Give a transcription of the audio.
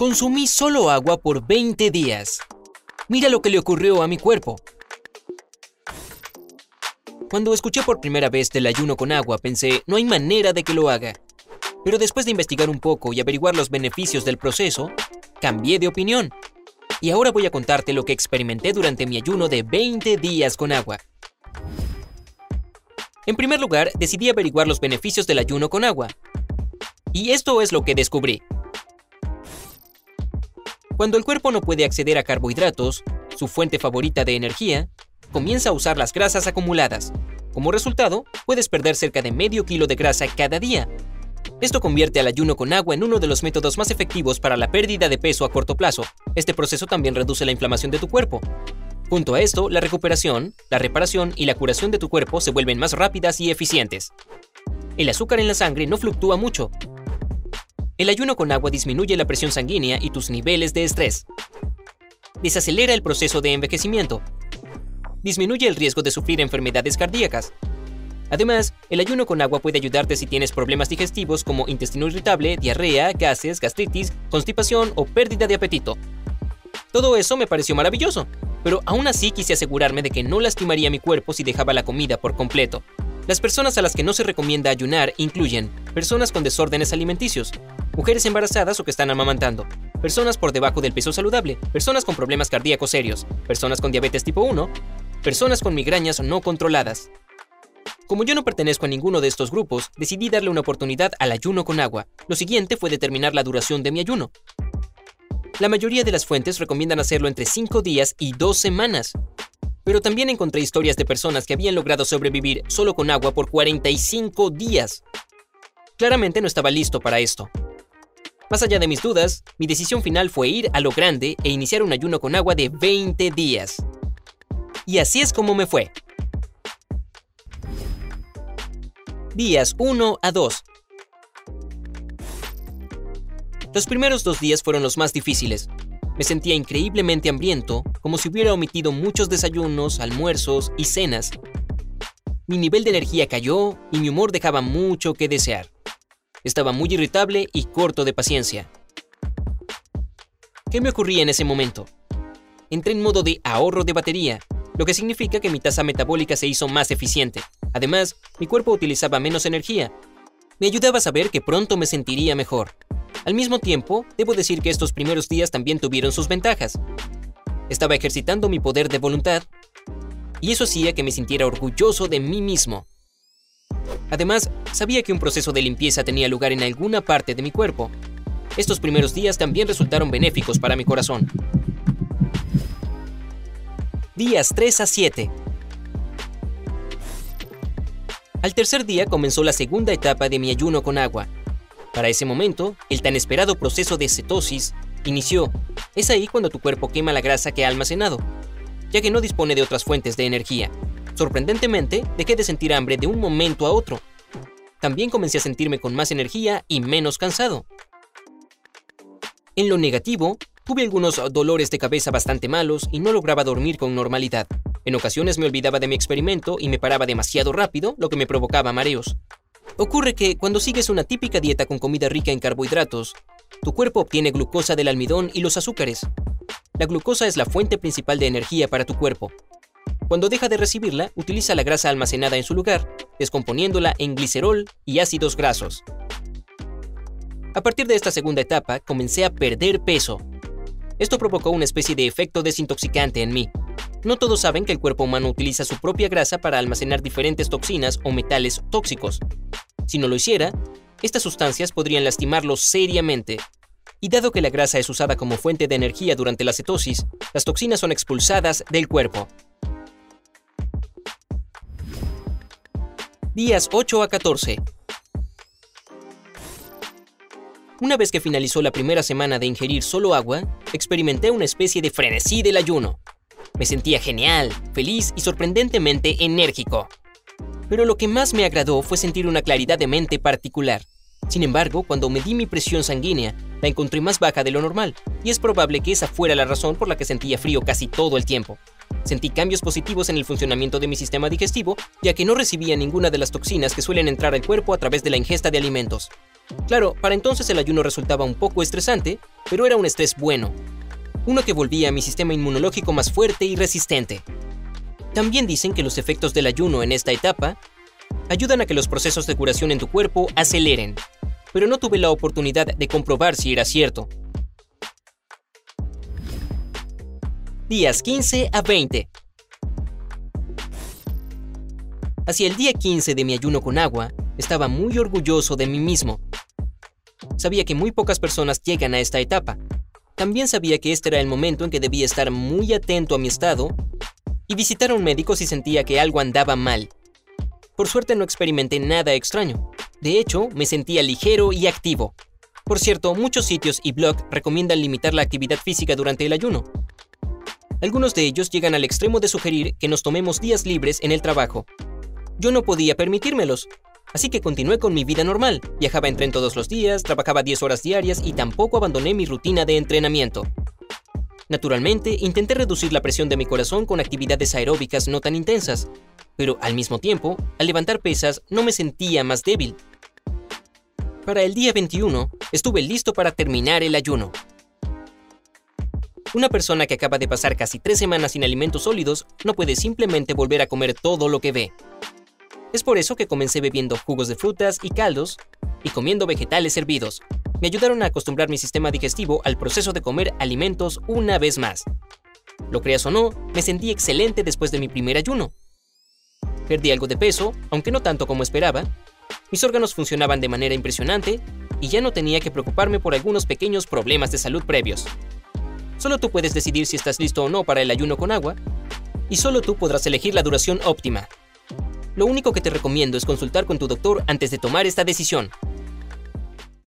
Consumí solo agua por 20 días. Mira lo que le ocurrió a mi cuerpo. Cuando escuché por primera vez del ayuno con agua, pensé, no hay manera de que lo haga. Pero después de investigar un poco y averiguar los beneficios del proceso, cambié de opinión. Y ahora voy a contarte lo que experimenté durante mi ayuno de 20 días con agua. En primer lugar, decidí averiguar los beneficios del ayuno con agua. Y esto es lo que descubrí. Cuando el cuerpo no puede acceder a carbohidratos, su fuente favorita de energía, comienza a usar las grasas acumuladas. Como resultado, puedes perder cerca de medio kilo de grasa cada día. Esto convierte al ayuno con agua en uno de los métodos más efectivos para la pérdida de peso a corto plazo. Este proceso también reduce la inflamación de tu cuerpo. Junto a esto, la recuperación, la reparación y la curación de tu cuerpo se vuelven más rápidas y eficientes. El azúcar en la sangre no fluctúa mucho. El ayuno con agua disminuye la presión sanguínea y tus niveles de estrés. Desacelera el proceso de envejecimiento, disminuye el riesgo de sufrir enfermedades cardíacas. Además, el ayuno con agua puede ayudarte si tienes problemas digestivos como intestino irritable, diarrea, gases, gastritis, constipación o pérdida de apetito. Todo eso me pareció maravilloso, pero aún así quise asegurarme de que no lastimaría mi cuerpo si dejaba la comida por completo. Las personas a las que no se recomienda ayunar incluyen personas con desórdenes alimenticios, mujeres embarazadas o que están amamantando, personas por debajo del peso saludable, personas con problemas cardíacos serios, personas con diabetes tipo 1, personas con migrañas no controladas. Como yo no pertenezco a ninguno de estos grupos, decidí darle una oportunidad al ayuno con agua. Lo siguiente fue determinar la duración de mi ayuno. La mayoría de las fuentes recomiendan hacerlo entre 5 días y 2 semanas. Pero también encontré historias de personas que habían logrado sobrevivir solo con agua por 45 días. Claramente no estaba listo para esto. Más allá de mis dudas, mi decisión final fue ir a lo grande e iniciar un ayuno con agua de 20 días. Y así es como me fue. Días 1 a 2. Los primeros dos días fueron los más difíciles. Me sentía increíblemente hambriento, como si hubiera omitido muchos desayunos, almuerzos y cenas. Mi nivel de energía cayó y mi humor dejaba mucho que desear. Estaba muy irritable y corto de paciencia. ¿Qué me ocurría en ese momento? Entré en modo de ahorro de batería lo que significa que mi tasa metabólica se hizo más eficiente. Además, mi cuerpo utilizaba menos energía. Me ayudaba a saber que pronto me sentiría mejor. Al mismo tiempo, debo decir que estos primeros días también tuvieron sus ventajas. Estaba ejercitando mi poder de voluntad y eso hacía que me sintiera orgulloso de mí mismo. Además, sabía que un proceso de limpieza tenía lugar en alguna parte de mi cuerpo. Estos primeros días también resultaron benéficos para mi corazón días 3 a 7. Al tercer día comenzó la segunda etapa de mi ayuno con agua. Para ese momento, el tan esperado proceso de cetosis inició. Es ahí cuando tu cuerpo quema la grasa que ha almacenado, ya que no dispone de otras fuentes de energía. Sorprendentemente, dejé de sentir hambre de un momento a otro. También comencé a sentirme con más energía y menos cansado. En lo negativo, Tuve algunos dolores de cabeza bastante malos y no lograba dormir con normalidad. En ocasiones me olvidaba de mi experimento y me paraba demasiado rápido, lo que me provocaba mareos. Ocurre que cuando sigues una típica dieta con comida rica en carbohidratos, tu cuerpo obtiene glucosa del almidón y los azúcares. La glucosa es la fuente principal de energía para tu cuerpo. Cuando deja de recibirla, utiliza la grasa almacenada en su lugar, descomponiéndola en glicerol y ácidos grasos. A partir de esta segunda etapa, comencé a perder peso esto provocó una especie de efecto desintoxicante en mí. No todos saben que el cuerpo humano utiliza su propia grasa para almacenar diferentes toxinas o metales tóxicos. Si no lo hiciera, estas sustancias podrían lastimarlo seriamente. Y dado que la grasa es usada como fuente de energía durante la cetosis, las toxinas son expulsadas del cuerpo. Días 8 a 14. Una vez que finalizó la primera semana de ingerir solo agua, experimenté una especie de frenesí del ayuno. Me sentía genial, feliz y sorprendentemente enérgico. Pero lo que más me agradó fue sentir una claridad de mente particular. Sin embargo, cuando medí mi presión sanguínea, la encontré más baja de lo normal, y es probable que esa fuera la razón por la que sentía frío casi todo el tiempo. Sentí cambios positivos en el funcionamiento de mi sistema digestivo, ya que no recibía ninguna de las toxinas que suelen entrar al cuerpo a través de la ingesta de alimentos. Claro, para entonces el ayuno resultaba un poco estresante, pero era un estrés bueno, uno que volvía a mi sistema inmunológico más fuerte y resistente. También dicen que los efectos del ayuno en esta etapa ayudan a que los procesos de curación en tu cuerpo aceleren, pero no tuve la oportunidad de comprobar si era cierto. Días 15 a 20. Hacia el día 15 de mi ayuno con agua, estaba muy orgulloso de mí mismo. Sabía que muy pocas personas llegan a esta etapa. También sabía que este era el momento en que debía estar muy atento a mi estado y visitar a un médico si sentía que algo andaba mal. Por suerte no experimenté nada extraño. De hecho, me sentía ligero y activo. Por cierto, muchos sitios y blogs recomiendan limitar la actividad física durante el ayuno. Algunos de ellos llegan al extremo de sugerir que nos tomemos días libres en el trabajo. Yo no podía permitírmelos, así que continué con mi vida normal. Viajaba en tren todos los días, trabajaba 10 horas diarias y tampoco abandoné mi rutina de entrenamiento. Naturalmente, intenté reducir la presión de mi corazón con actividades aeróbicas no tan intensas, pero al mismo tiempo, al levantar pesas no me sentía más débil. Para el día 21, estuve listo para terminar el ayuno. Una persona que acaba de pasar casi tres semanas sin alimentos sólidos no puede simplemente volver a comer todo lo que ve. Es por eso que comencé bebiendo jugos de frutas y caldos y comiendo vegetales hervidos. Me ayudaron a acostumbrar mi sistema digestivo al proceso de comer alimentos una vez más. Lo creas o no, me sentí excelente después de mi primer ayuno. Perdí algo de peso, aunque no tanto como esperaba. Mis órganos funcionaban de manera impresionante y ya no tenía que preocuparme por algunos pequeños problemas de salud previos. Solo tú puedes decidir si estás listo o no para el ayuno con agua, y solo tú podrás elegir la duración óptima. Lo único que te recomiendo es consultar con tu doctor antes de tomar esta decisión.